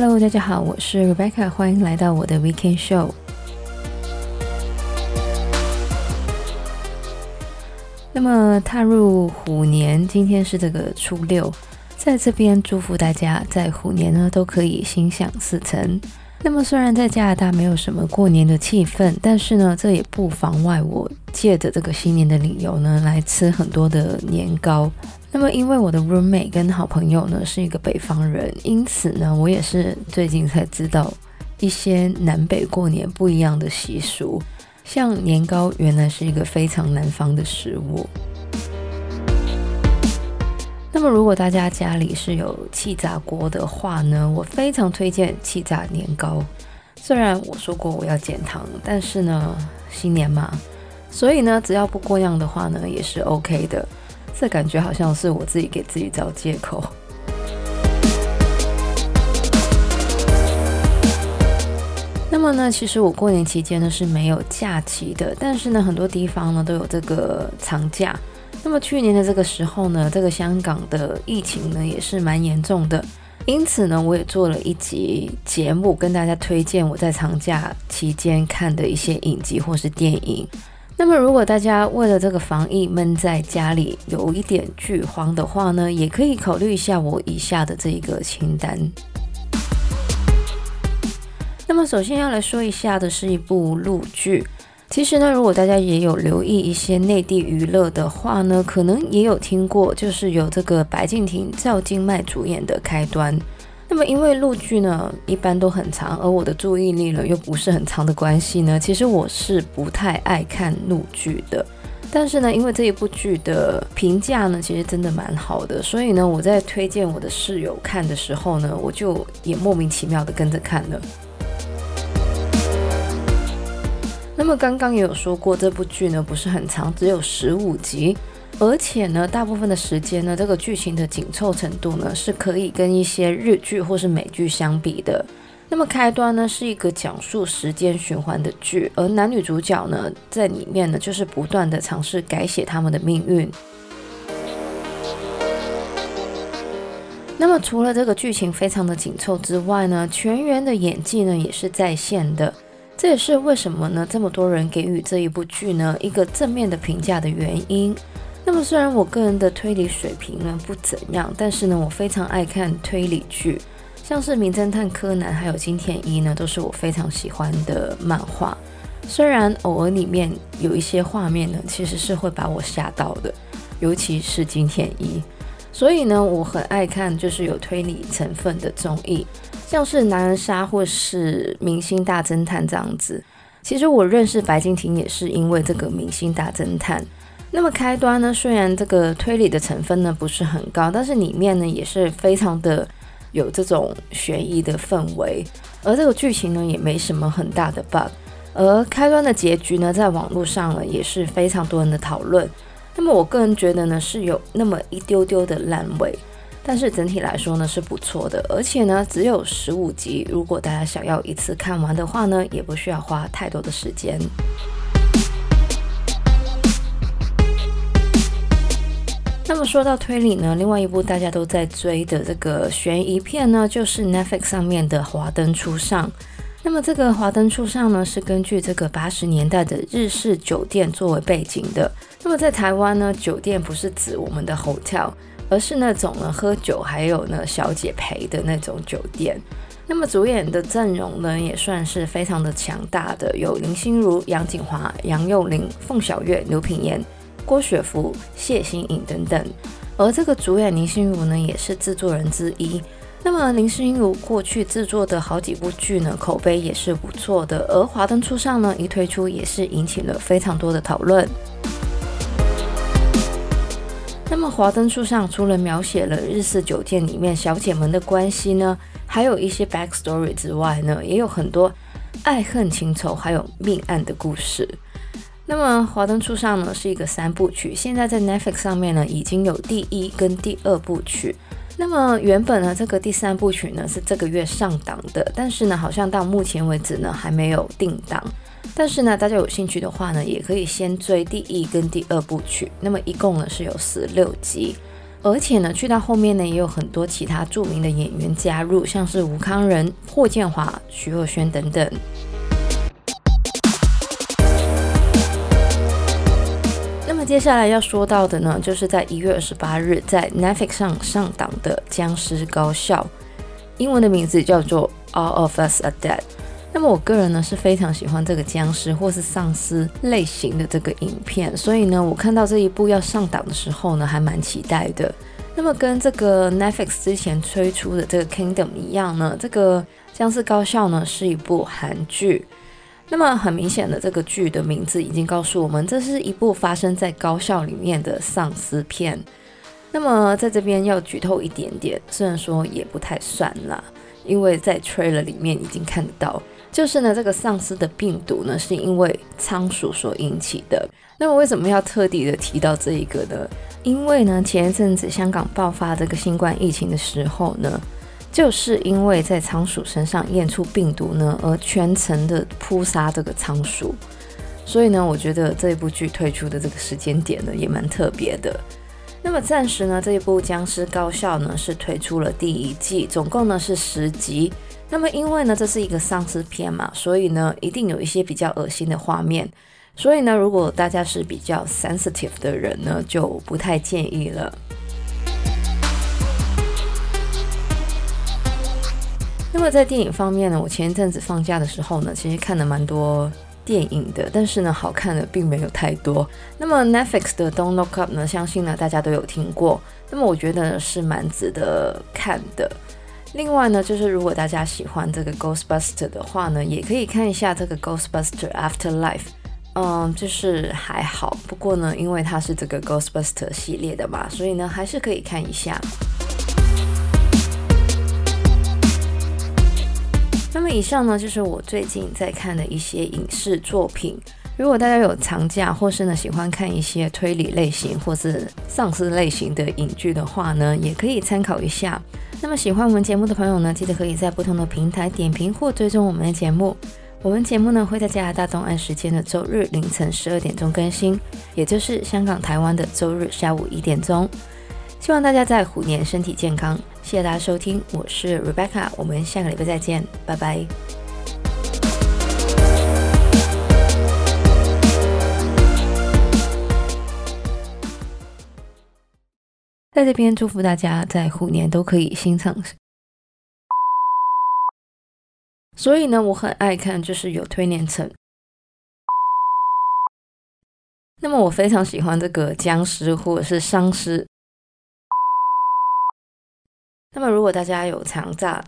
Hello，大家好，我是 Rebecca，欢迎来到我的 Weekend Show。那么踏入虎年，今天是这个初六，在这边祝福大家在虎年呢都可以心想事成。那么虽然在加拿大没有什么过年的气氛，但是呢，这也不妨碍我借着这个新年的理由呢，来吃很多的年糕。那么因为我的 roommate 跟好朋友呢是一个北方人，因此呢，我也是最近才知道一些南北过年不一样的习俗，像年糕原来是一个非常南方的食物。那么，如果大家家里是有气炸锅的话呢，我非常推荐气炸年糕。虽然我说过我要减糖，但是呢，新年嘛，所以呢，只要不过量的话呢，也是 OK 的。这感觉好像是我自己给自己找借口。那么呢，其实我过年期间呢是没有假期的，但是呢，很多地方呢都有这个长假。那么去年的这个时候呢，这个香港的疫情呢也是蛮严重的，因此呢，我也做了一集节目跟大家推荐我在长假期间看的一些影集或是电影。那么如果大家为了这个防疫闷在家里有一点剧荒的话呢，也可以考虑一下我以下的这一个清单。那么首先要来说一下的是一部陆剧。其实呢，如果大家也有留意一些内地娱乐的话呢，可能也有听过，就是有这个白敬亭、赵今麦主演的《开端》。那么因为录剧呢一般都很长，而我的注意力呢又不是很长的关系呢，其实我是不太爱看录剧的。但是呢，因为这一部剧的评价呢其实真的蛮好的，所以呢我在推荐我的室友看的时候呢，我就也莫名其妙的跟着看了。那么刚刚也有说过，这部剧呢不是很长，只有十五集，而且呢，大部分的时间呢，这个剧情的紧凑程度呢是可以跟一些日剧或是美剧相比的。那么开端呢是一个讲述时间循环的剧，而男女主角呢在里面呢就是不断的尝试改写他们的命运。那么除了这个剧情非常的紧凑之外呢，全员的演技呢也是在线的。这也是为什么呢？这么多人给予这一部剧呢一个正面的评价的原因。那么虽然我个人的推理水平呢不怎样，但是呢我非常爱看推理剧，像是《名侦探柯南》还有《金田一》呢，都是我非常喜欢的漫画。虽然偶尔里面有一些画面呢，其实是会把我吓到的，尤其是《金田一》。所以呢，我很爱看就是有推理成分的综艺。像是狼人杀或是明星大侦探这样子，其实我认识白敬亭也是因为这个明星大侦探。那么开端呢，虽然这个推理的成分呢不是很高，但是里面呢也是非常的有这种悬疑的氛围，而这个剧情呢也没什么很大的 bug。而开端的结局呢，在网络上呢也是非常多人的讨论。那么我个人觉得呢是有那么一丢丢的烂尾。但是整体来说呢是不错的，而且呢只有十五集，如果大家想要一次看完的话呢，也不需要花太多的时间。那么说到推理呢，另外一部大家都在追的这个悬疑片呢，就是 Netflix 上面的《华灯初上》。那么这个《华灯初上》呢，是根据这个八十年代的日式酒店作为背景的。那么在台湾呢，酒店不是指我们的 hotel。而是那种呢，喝酒还有呢小姐陪的那种酒店。那么主演的阵容呢，也算是非常的强大的，有林心如、杨谨华、杨佑宁、凤小岳、刘品言、郭雪芙、谢欣颖等等。而这个主演林心如呢，也是制作人之一。那么林心如过去制作的好几部剧呢，口碑也是不错的。而《华灯初上》呢，一推出也是引起了非常多的讨论。那么《华灯初上》除了描写了日式酒店里面小姐们的关系呢，还有一些 backstory 之外呢，也有很多爱恨情仇，还有命案的故事。那么《华灯初上》呢是一个三部曲，现在在 Netflix 上面呢已经有第一跟第二部曲。那么原本呢这个第三部曲呢是这个月上档的，但是呢好像到目前为止呢还没有定档。但是呢，大家有兴趣的话呢，也可以先追第一跟第二部曲。那么一共呢是有十六集。而且呢，去到后面呢，也有很多其他著名的演员加入，像是吴康仁、霍建华、徐若瑄等等。接下来要说到的呢，就是在一月二十八日在 Netflix 上上档的《僵尸高校》，英文的名字叫做《All of Us Are Dead》。那么我个人呢是非常喜欢这个僵尸或是丧尸类型的这个影片，所以呢，我看到这一部要上档的时候呢，还蛮期待的。那么跟这个 Netflix 之前推出的这个 Kingdom 一样呢，这个僵尸高校呢是一部韩剧。那么很明显的，这个剧的名字已经告诉我们，这是一部发生在高校里面的丧尸片。那么在这边要剧透一点点，虽然说也不太算啦，因为在 trailer 里面已经看得到。就是呢，这个丧尸的病毒呢，是因为仓鼠所引起的。那么为什么要特地的提到这一个呢？因为呢，前一阵子香港爆发这个新冠疫情的时候呢，就是因为在仓鼠身上验出病毒呢，而全程的扑杀这个仓鼠。所以呢，我觉得这一部剧推出的这个时间点呢，也蛮特别的。那么暂时呢，这一部《僵尸高校》呢是推出了第一季，总共呢是十集。那么因为呢这是一个丧尸片嘛，所以呢一定有一些比较恶心的画面。所以呢，如果大家是比较 sensitive 的人呢，就不太建议了。那么在电影方面呢，我前一阵子放假的时候呢，其实看了蛮多。电影的，但是呢，好看的并没有太多。那么 Netflix 的 Don't Look Up 呢，相信呢大家都有听过。那么我觉得是蛮值得看的。另外呢，就是如果大家喜欢这个 Ghostbuster 的话呢，也可以看一下这个 Ghostbuster Afterlife。嗯，就是还好，不过呢，因为它是这个 Ghostbuster 系列的嘛，所以呢，还是可以看一下。么以上呢，就是我最近在看的一些影视作品。如果大家有长假，或是呢喜欢看一些推理类型或是丧尸类型的影剧的话呢，也可以参考一下。那么喜欢我们节目的朋友呢，记得可以在不同的平台点评或追踪我们的节目。我们节目呢会在加拿大东岸时间的周日凌晨十二点钟更新，也就是香港、台湾的周日下午一点钟。希望大家在虎年身体健康。谢谢大家收听，我是 Rebecca，我们下个礼拜再见，拜拜。在这边祝福大家在虎年都可以心想事。所以呢，我很爱看，就是有推年层。那么我非常喜欢这个僵尸或者是丧尸。那么，如果大家有长假，